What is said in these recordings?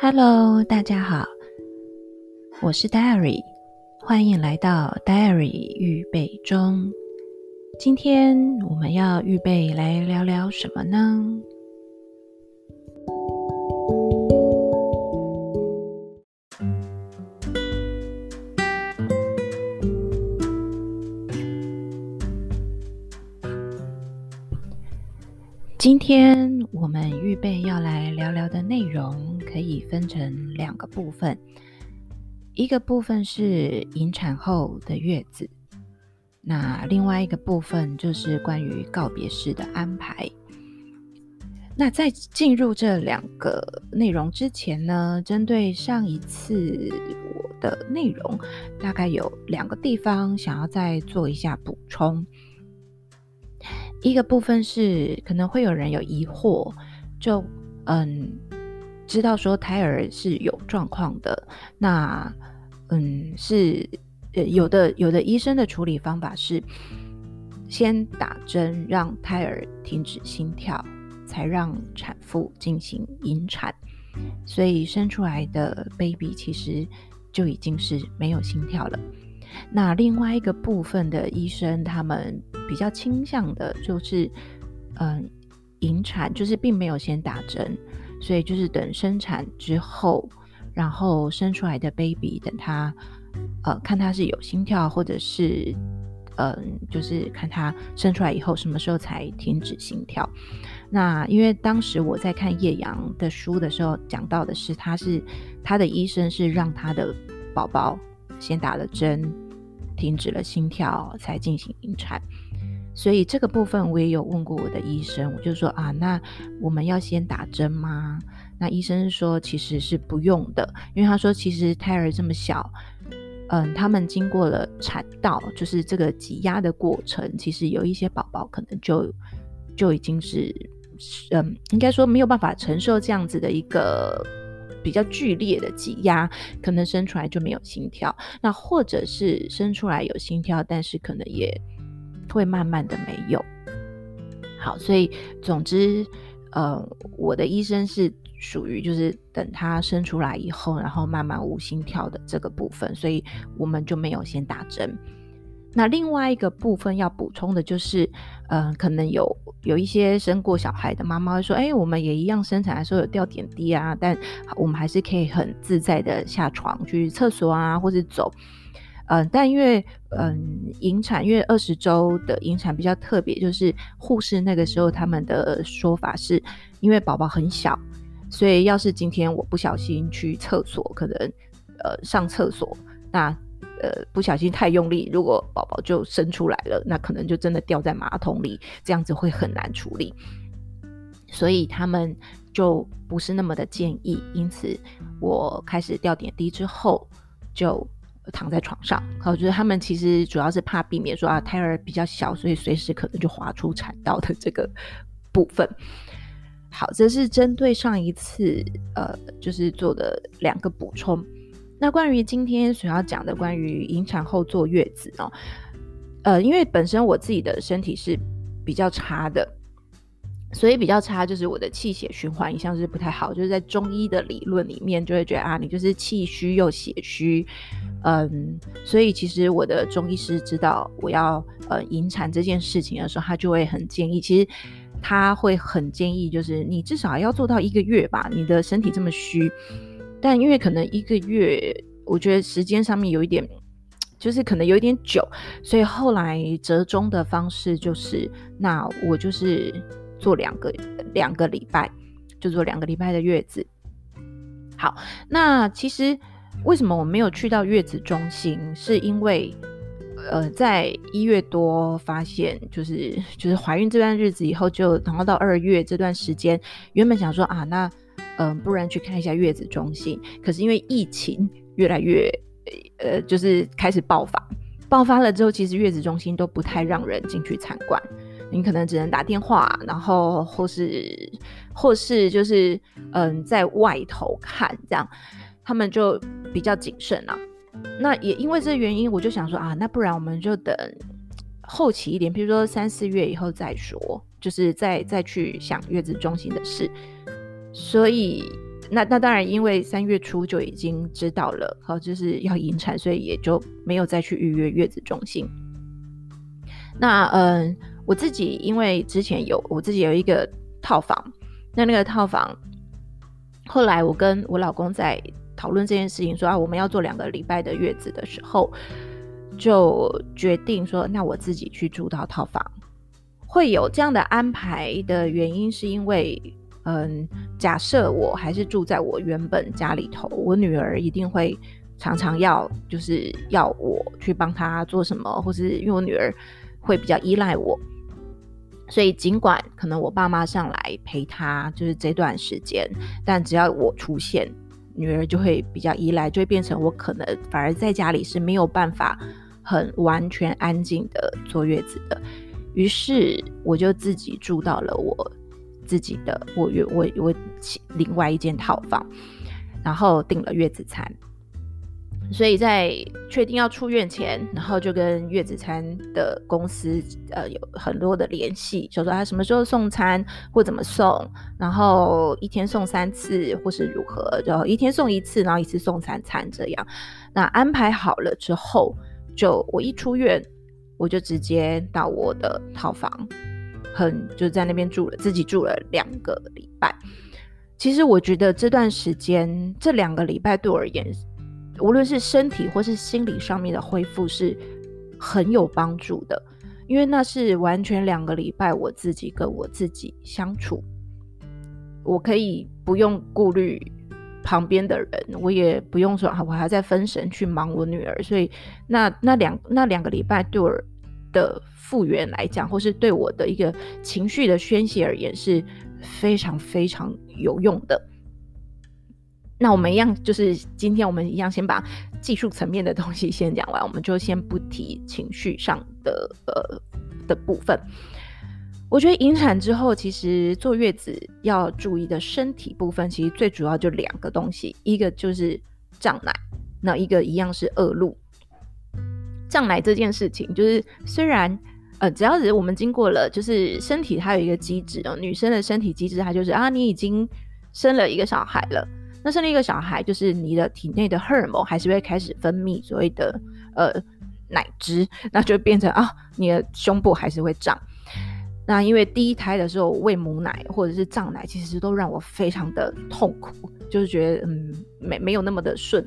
Hello，大家好，我是 Diary，欢迎来到 Diary 预备中。今天我们要预备来聊聊什么呢？今天我们预备要来聊聊的内容，可以分成两个部分。一个部分是引产后的月子，那另外一个部分就是关于告别式的安排。那在进入这两个内容之前呢，针对上一次我的内容，大概有两个地方想要再做一下补充。一个部分是可能会有人有疑惑，就嗯知道说胎儿是有状况的，那嗯是呃有的有的医生的处理方法是先打针让胎儿停止心跳，才让产妇进行引产，所以生出来的 baby 其实就已经是没有心跳了。那另外一个部分的医生，他们比较倾向的就是，嗯，引产就是并没有先打针，所以就是等生产之后，然后生出来的 baby，等他，呃，看他是有心跳，或者是，嗯，就是看他生出来以后什么时候才停止心跳。那因为当时我在看叶阳的书的时候，讲到的是他是他的医生是让他的宝宝。先打了针，停止了心跳，才进行引产。所以这个部分我也有问过我的医生，我就说啊，那我们要先打针吗？那医生说其实是不用的，因为他说其实胎儿这么小，嗯，他们经过了产道，就是这个挤压的过程，其实有一些宝宝可能就就已经是，嗯，应该说没有办法承受这样子的一个。比较剧烈的挤压，可能生出来就没有心跳，那或者是生出来有心跳，但是可能也会慢慢的没有。好，所以总之，呃，我的医生是属于就是等他生出来以后，然后慢慢无心跳的这个部分，所以我们就没有先打针。那另外一个部分要补充的就是，嗯、可能有有一些生过小孩的妈妈会说，哎、我们也一样生产的时候有吊点滴啊，但我们还是可以很自在的下床去厕所啊，或者走。嗯、但因为嗯、引产，因为二十周的引产比较特别，就是护士那个时候他们的说法是，因为宝宝很小，所以要是今天我不小心去厕所，可能呃上厕所那。呃，不小心太用力，如果宝宝就生出来了，那可能就真的掉在马桶里，这样子会很难处理。所以他们就不是那么的建议。因此，我开始吊点滴之后，就躺在床上。我觉得他们其实主要是怕避免说啊，胎儿比较小，所以随时可能就滑出产道的这个部分。好，这是针对上一次呃，就是做的两个补充。那关于今天所要讲的关于引产后坐月子哦，呃，因为本身我自己的身体是比较差的，所以比较差就是我的气血循环一向是不太好，就是在中医的理论里面就会觉得啊，你就是气虚又血虚，嗯，所以其实我的中医师知道我要呃引产这件事情的时候，他就会很建议，其实他会很建议，就是你至少要做到一个月吧，你的身体这么虚。但因为可能一个月，我觉得时间上面有一点，就是可能有一点久，所以后来折中的方式就是，那我就是做两个两个礼拜，就做两个礼拜的月子。好，那其实为什么我没有去到月子中心，是因为呃，在一月多发现，就是就是怀孕这段日子以后就，就然后到二月这段时间，原本想说啊，那。嗯，不然去看一下月子中心。可是因为疫情越来越，呃，就是开始爆发，爆发了之后，其实月子中心都不太让人进去参观。你可能只能打电话，然后或是或是就是嗯，在外头看这样，他们就比较谨慎啊。那也因为这原因，我就想说啊，那不然我们就等后期一点，比如说三四月以后再说，就是再再去想月子中心的事。所以，那那当然，因为三月初就已经知道了，好，就是要引产，所以也就没有再去预约月子中心。那嗯，我自己因为之前有我自己有一个套房，那那个套房，后来我跟我老公在讨论这件事情，说啊，我们要做两个礼拜的月子的时候，就决定说，那我自己去住到套房。会有这样的安排的原因，是因为。嗯，假设我还是住在我原本家里头，我女儿一定会常常要，就是要我去帮她做什么，或是因为我女儿会比较依赖我，所以尽管可能我爸妈上来陪她，就是这段时间，但只要我出现，女儿就会比较依赖，就会变成我可能反而在家里是没有办法很完全安静的坐月子的，于是我就自己住到了我。自己的，我我我另外一间套房，然后订了月子餐，所以在确定要出院前，然后就跟月子餐的公司呃有很多的联系，就说他什么时候送餐或怎么送，然后一天送三次或是如何，就一天送一次，然后一次送三餐这样。那安排好了之后，就我一出院，我就直接到我的套房。很就在那边住了，自己住了两个礼拜。其实我觉得这段时间，这两个礼拜对我而言，无论是身体或是心理上面的恢复是很有帮助的，因为那是完全两个礼拜我自己跟我自己相处，我可以不用顾虑旁边的人，我也不用说啊我还在分神去忙我女儿，所以那那两那两个礼拜对我的。复原来讲，或是对我的一个情绪的宣泄而言，是非常非常有用的。那我们一样，就是今天我们一样，先把技术层面的东西先讲完，我们就先不提情绪上的呃的部分。我觉得引产之后，其实坐月子要注意的身体部分，其实最主要就两个东西，一个就是胀奶，那一个一样是恶露。胀奶这件事情，就是虽然。呃，只要是我们经过了，就是身体它有一个机制哦，女生的身体机制它就是啊，你已经生了一个小孩了，那生了一个小孩，就是你的体内的荷尔蒙还是会开始分泌所谓的呃奶汁，那就变成啊，你的胸部还是会胀。那因为第一胎的时候喂母奶或者是胀奶，其实都让我非常的痛苦，就是觉得嗯没没有那么的顺。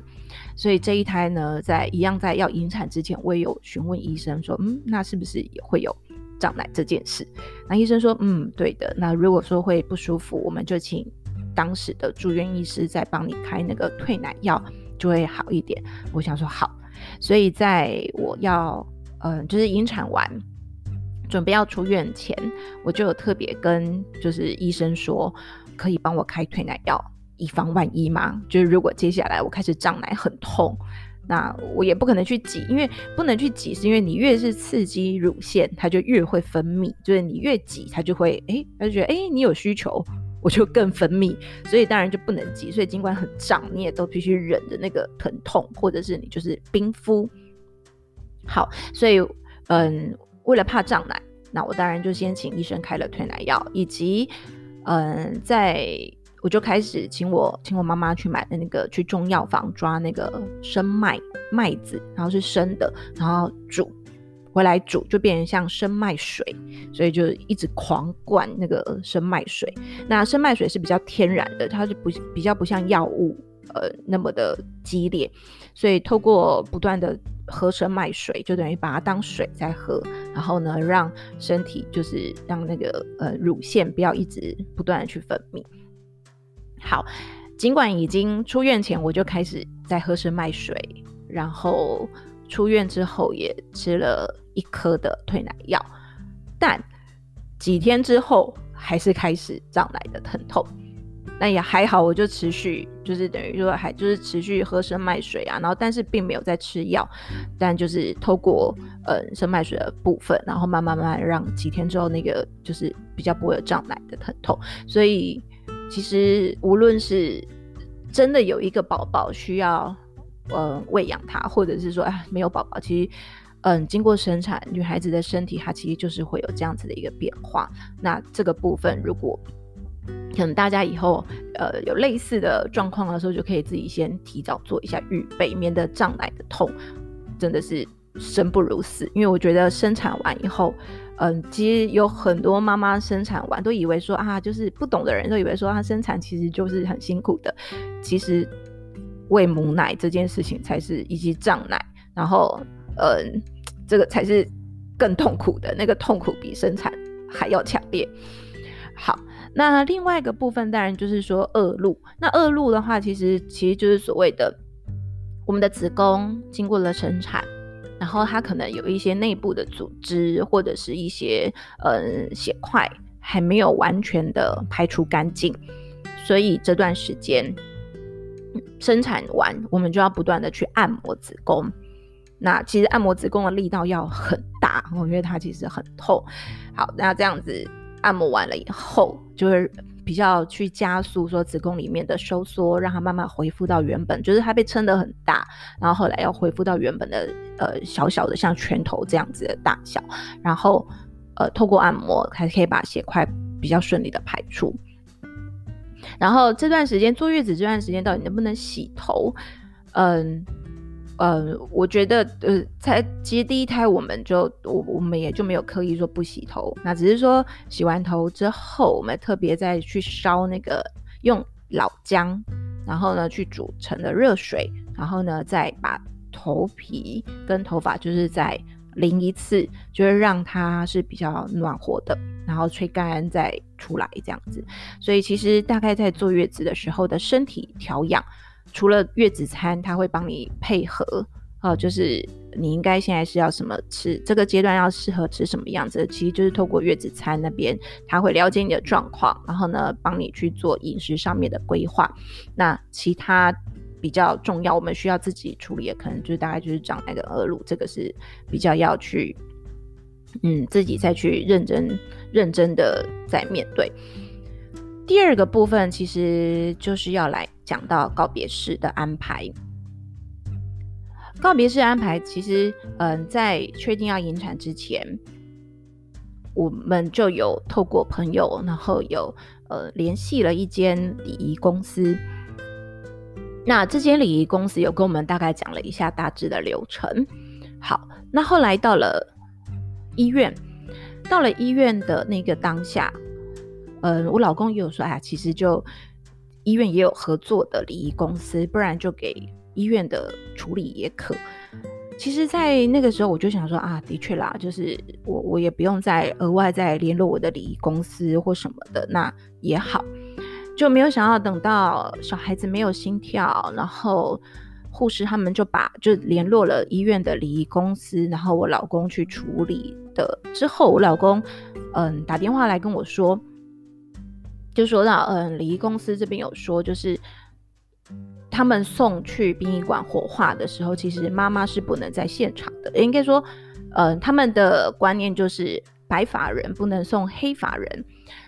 所以这一胎呢，在一样在要引产之前，我也有询问医生说，嗯，那是不是也会有胀奶这件事？那医生说，嗯，对的。那如果说会不舒服，我们就请当时的住院医师再帮你开那个退奶药，就会好一点。我想说好，所以在我要嗯、就是引产完，准备要出院前，我就有特别跟就是医生说，可以帮我开退奶药。以防万一嘛，就是如果接下来我开始胀奶很痛，那我也不可能去挤，因为不能去挤，是因为你越是刺激乳腺，它就越会分泌，就是你越挤，它就会哎，它就觉得哎，你有需求，我就更分泌，所以当然就不能挤，所以尽管很胀，你也都必须忍着那个疼痛，或者是你就是冰敷。好，所以嗯，为了怕胀奶，那我当然就先请医生开了退奶药，以及嗯，在。我就开始请我请我妈妈去买的那个去中药房抓那个生麦麦子，然后是生的，然后煮回来煮就变成像生麦水，所以就一直狂灌那个生麦水。那生麦水是比较天然的，它是不比较不像药物呃那么的激烈，所以透过不断的喝生麦水，就等于把它当水在喝，然后呢让身体就是让那个呃乳腺不要一直不断的去分泌。好，尽管已经出院前我就开始在喝生麦水，然后出院之后也吃了一颗的退奶药，但几天之后还是开始胀奶的疼痛。那也还好，我就持续就是等于说还就是持续喝生麦水啊，然后但是并没有在吃药，但就是透过呃生麦水的部分，然后慢慢慢慢让几天之后那个就是比较不会有胀奶的疼痛，所以。其实，无论是真的有一个宝宝需要，嗯，喂养他，或者是说，哎，没有宝宝，其实，嗯，经过生产，女孩子的身体它其实就是会有这样子的一个变化。那这个部分，如果可能大家以后呃有类似的状况的时候，就可以自己先提早做一下预备，免得胀奶的痛真的是生不如死。因为我觉得生产完以后，嗯、其实有很多妈妈生产完都以为说啊，就是不懂的人都以为说她生产其实就是很辛苦的，其实喂母奶这件事情才是以及胀奶，然后嗯、呃，这个才是更痛苦的，那个痛苦比生产还要强烈。好。那另外一个部分当然就是说恶露。那恶露的话，其实其实就是所谓的我们的子宫经过了生产，然后它可能有一些内部的组织或者是一些呃血块还没有完全的排除干净，所以这段时间生产完，我们就要不断的去按摩子宫。那其实按摩子宫的力道要很大，因为它其实很痛。好，那这样子。按摩完了以后，就是比较去加速说子宫里面的收缩，让它慢慢恢复到原本，就是它被撑得很大，然后后来要恢复到原本的呃小小的像拳头这样子的大小，然后呃透过按摩还可以把血块比较顺利的排出。然后这段时间坐月子这段时间到底能不能洗头？嗯。呃，我觉得，呃，才其实第一胎我们就我我们也就没有刻意说不洗头，那只是说洗完头之后，我们特别再去烧那个用老姜，然后呢去煮成了热水，然后呢再把头皮跟头发就是在淋一次，就是让它是比较暖和的，然后吹干再出来这样子。所以其实大概在坐月子的时候的身体调养。除了月子餐，他会帮你配合，呃，就是你应该现在是要什么吃，这个阶段要适合吃什么样子，其实就是透过月子餐那边，他会了解你的状况，然后呢，帮你去做饮食上面的规划。那其他比较重要，我们需要自己处理的，可能就是大概就是长那个恶露，这个是比较要去，嗯，自己再去认真认真的在面对。第二个部分其实就是要来讲到告别式的安排。告别式安排其实，嗯，在确定要引产之前，我们就有透过朋友，然后有呃联系了一间礼仪公司。那这间礼仪公司有跟我们大概讲了一下大致的流程。好，那后来到了医院，到了医院的那个当下。嗯，我老公也有说，哎呀，其实就医院也有合作的礼仪公司，不然就给医院的处理也可。其实，在那个时候，我就想说啊，的确啦，就是我我也不用再额外再联络我的礼仪公司或什么的，那也好。就没有想到等到小孩子没有心跳，然后护士他们就把就联络了医院的礼仪公司，然后我老公去处理的之后，我老公嗯打电话来跟我说。就说到，嗯，礼仪公司这边有说，就是他们送去殡仪馆火化的时候，其实妈妈是不能在现场的。应该说，嗯，他们的观念就是白发人不能送黑发人，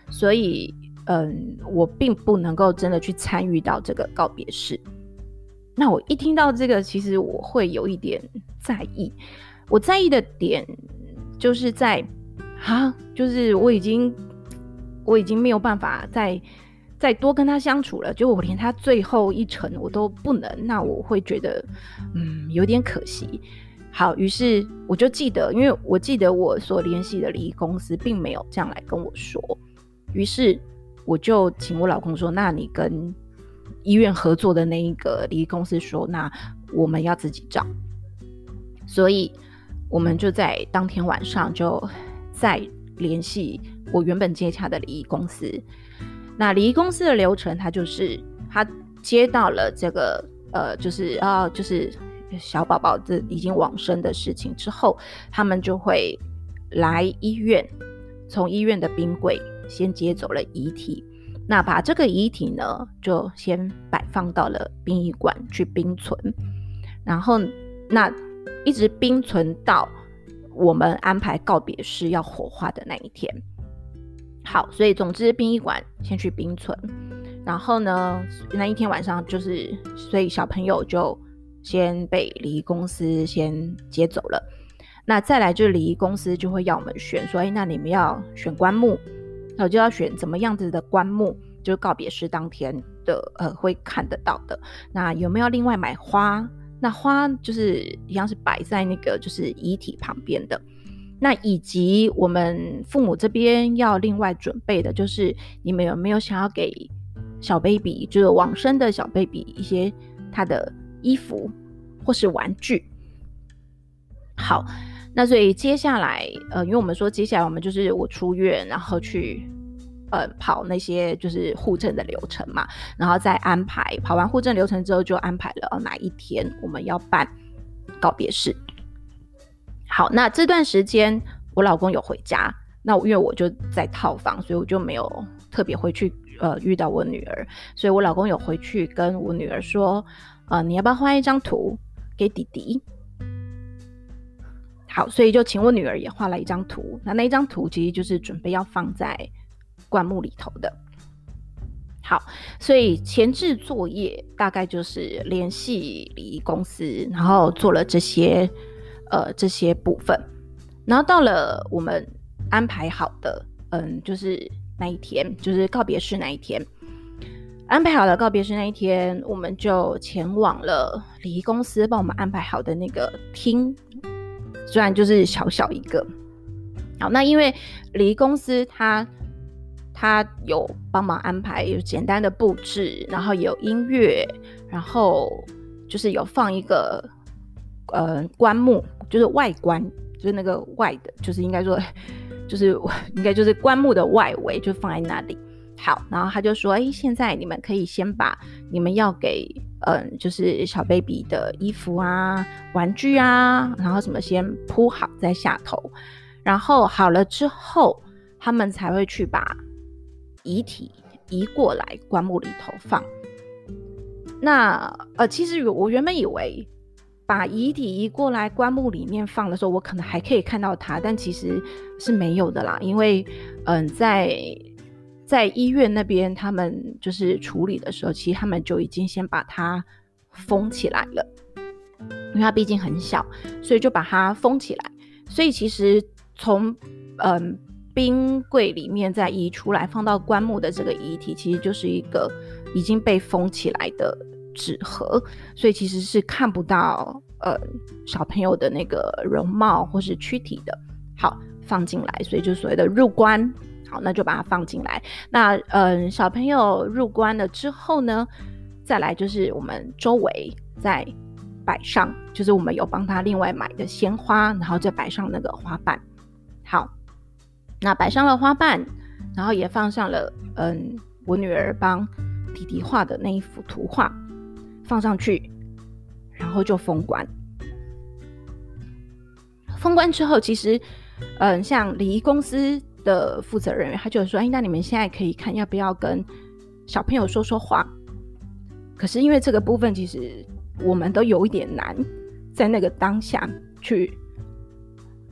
所以，嗯，我并不能够真的去参与到这个告别式。那我一听到这个，其实我会有一点在意。我在意的点就是在，啊，就是我已经。我已经没有办法再再多跟他相处了，就我连他最后一程我都不能，那我会觉得嗯有点可惜。好，于是我就记得，因为我记得我所联系的礼仪公司并没有这样来跟我说，于是我就请我老公说：“那你跟医院合作的那一个礼仪公司说，那我们要自己找。”所以我们就在当天晚上就再联系。我原本接洽的礼仪公司，那礼仪公司的流程，他就是他接到了这个呃，就是啊，就是小宝宝这已经往生的事情之后，他们就会来医院，从医院的冰柜先接走了遗体，那把这个遗体呢，就先摆放到了殡仪馆去冰存，然后那一直冰存到我们安排告别式要火化的那一天。好，所以总之殡仪馆先去冰存，然后呢，那一天晚上就是，所以小朋友就先被礼仪公司先接走了。那再来就是礼仪公司就会要我们选，说，哎，那你们要选棺木，那我就要选怎么样子的棺木，就是告别式当天的呃会看得到的。那有没有另外买花？那花就是一样是摆在那个就是遗体旁边的。那以及我们父母这边要另外准备的，就是你们有没有想要给小 baby，就是往生的小 baby 一些他的衣服或是玩具？好，那所以接下来，呃，因为我们说接下来我们就是我出院，然后去呃跑那些就是户政的流程嘛，然后再安排跑完户政流程之后，就安排了哪一天我们要办告别式。好，那这段时间我老公有回家，那因为我就在套房，所以我就没有特别回去呃遇到我女儿，所以我老公有回去跟我女儿说，呃，你要不要画一张图给弟弟？好，所以就请我女儿也画了一张图。那那一张图其实就是准备要放在灌木里头的。好，所以前置作业大概就是联系礼仪公司，然后做了这些呃这些部分。然后到了我们安排好的，嗯，就是那一天，就是告别式那一天，安排好了告别式那一天，我们就前往了礼仪公司帮我们安排好的那个厅。虽然就是小小一个，好，那因为礼仪公司他他有帮忙安排，有简单的布置，然后有音乐，然后就是有放一个呃棺木，就是外观，就是那个外的，就是应该说就是应该就是棺木的外围，就放在那里。好，然后他就说：“哎，现在你们可以先把你们要给嗯，就是小 baby 的衣服啊、玩具啊，然后什么先铺好在下头，然后好了之后，他们才会去把遗体移过来棺木里头放。那呃，其实我原本以为把遗体移过来棺木里面放的时候，我可能还可以看到它，但其实是没有的啦，因为嗯，在。”在医院那边，他们就是处理的时候，其实他们就已经先把它封起来了，因为它毕竟很小，所以就把它封起来。所以其实从嗯冰柜里面再移出来放到棺木的这个遗体，其实就是一个已经被封起来的纸盒，所以其实是看不到呃小朋友的那个容貌或是躯体的。好，放进来，所以就所谓的入棺。好，那就把它放进来。那嗯，小朋友入关了之后呢，再来就是我们周围再摆上，就是我们有帮他另外买的鲜花，然后再摆上那个花瓣。好，那摆上了花瓣，然后也放上了嗯，我女儿帮弟弟画的那一幅图画，放上去，然后就封关。封关之后，其实嗯，像礼仪公司。的负责人员，他就说：“哎，那你们现在可以看要不要跟小朋友说说话？可是因为这个部分，其实我们都有一点难，在那个当下去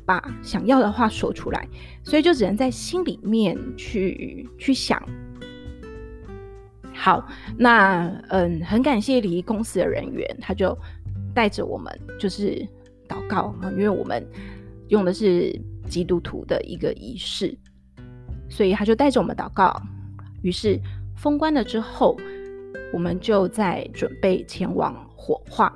把想要的话说出来，所以就只能在心里面去去想。好，那嗯，很感谢礼仪公司的人员，他就带着我们就是祷告，因为我们用的是。”基督徒的一个仪式，所以他就带着我们祷告。于是封棺了之后，我们就在准备前往火化。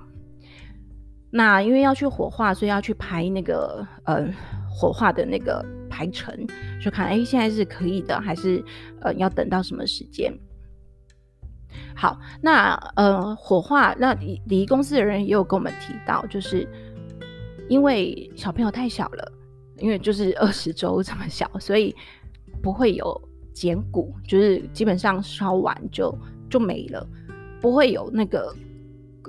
那因为要去火化，所以要去排那个呃火化的那个排程，就看哎现在是可以的，还是呃要等到什么时间？好，那呃火化，那礼仪公司的人也有跟我们提到，就是因为小朋友太小了。因为就是二十周这么小，所以不会有剪骨，就是基本上烧完就就没了，不会有那个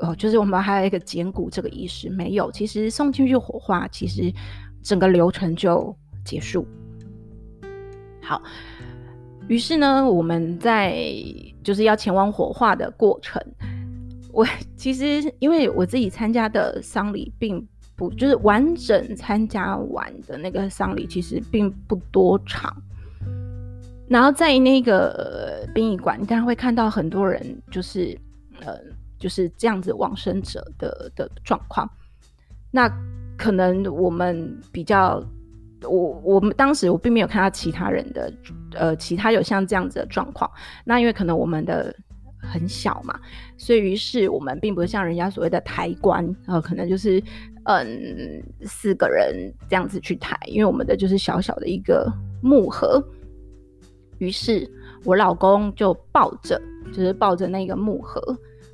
呃，就是我们还有一个剪骨这个仪式没有。其实送进去火化，其实整个流程就结束。好，于是呢，我们在就是要前往火化的过程，我 其实因为我自己参加的丧礼并。不，就是完整参加完的那个丧礼，其实并不多长。然后在那个殡仪馆，你当然会看到很多人，就是呃，就是这样子往生者的的状况。那可能我们比较，我我们当时我并没有看到其他人的，呃，其他有像这样子的状况。那因为可能我们的很小嘛，所以于是我们并不是像人家所谓的抬棺，然后，呃，可能就是嗯四个人这样子去抬，因为我们的就是小小的一个木盒。于是我老公就抱着，就是抱着那个木盒，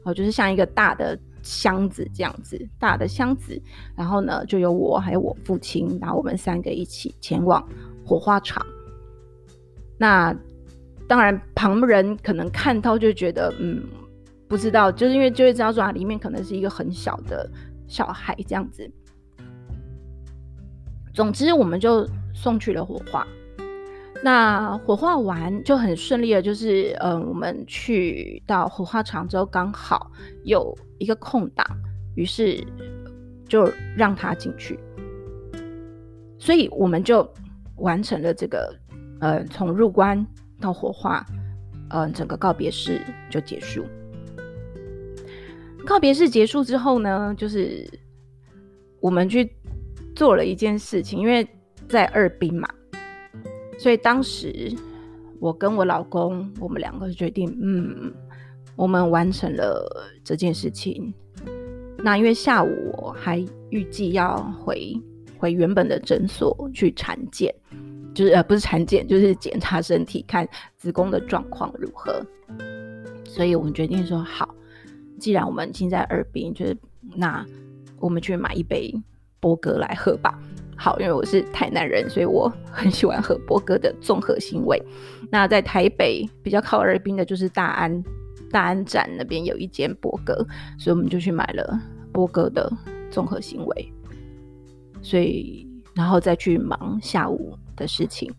哦，就是像一个大的。箱子这样子大的箱子，然后呢，就有我还有我父亲，然后我们三个一起前往火化场。那当然，旁人可能看到就觉得，嗯，不知道，就是因为就会知道说啊，里面可能是一个很小的小孩这样子。总之，我们就送去了火化。那火化完就很顺利的，就是嗯，我们去到火化场之后，刚好有一个空档，于是就让他进去，所以我们就完成了这个呃，从入关到火化，嗯、呃，整个告别式就结束。告别式结束之后呢，就是我们去做了一件事情，因为在二殡嘛。所以当时，我跟我老公，我们两个决定，嗯，我们完成了这件事情。那因为下午我还预计要回回原本的诊所去产检，就是呃不是产检，就是检查身体，看子宫的状况如何。所以我们决定说，好，既然我们已经在二殡，就是那我们去买一杯波哥来喝吧。好，因为我是台南人，所以我很喜欢喝波哥的综合腥味。那在台北比较靠二殡的，就是大安大安站那边有一间波哥，所以我们就去买了波哥的综合腥味。所以，然后再去忙下午的事情。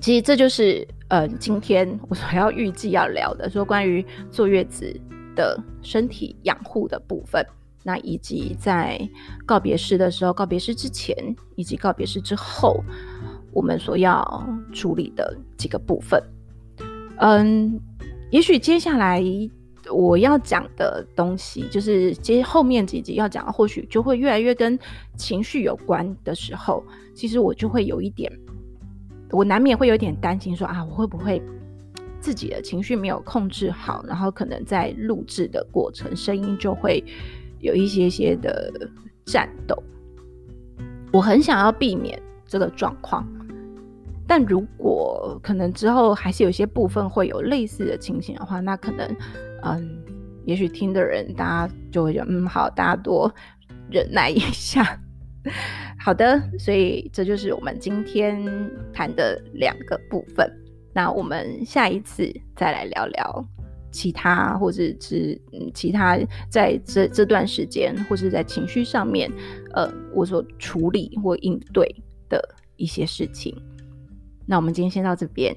其实这就是呃，今天我所要预计要聊的，说关于坐月子的身体养护的部分。那以及在告别式的时候，告别式之前以及告别式之后，我们所要处理的几个部分。嗯，也许接下来我要讲的东西，就是接后面几集要讲，或许就会越来越跟情绪有关的时候，其实我就会有一点，我难免会有点担心，说啊，我会不会自己的情绪没有控制好，然后可能在录制的过程，声音就会。有一些些的战斗，我很想要避免这个状况，但如果可能之后还是有些部分会有类似的情形的话，那可能，嗯，也许听的人大家就会觉得，嗯，好，大家多忍耐一下。好的，所以这就是我们今天谈的两个部分。那我们下一次再来聊聊。其他，或者是，其他在这这段时间，或是在情绪上面，呃，我所处理或应对的一些事情。那我们今天先到这边。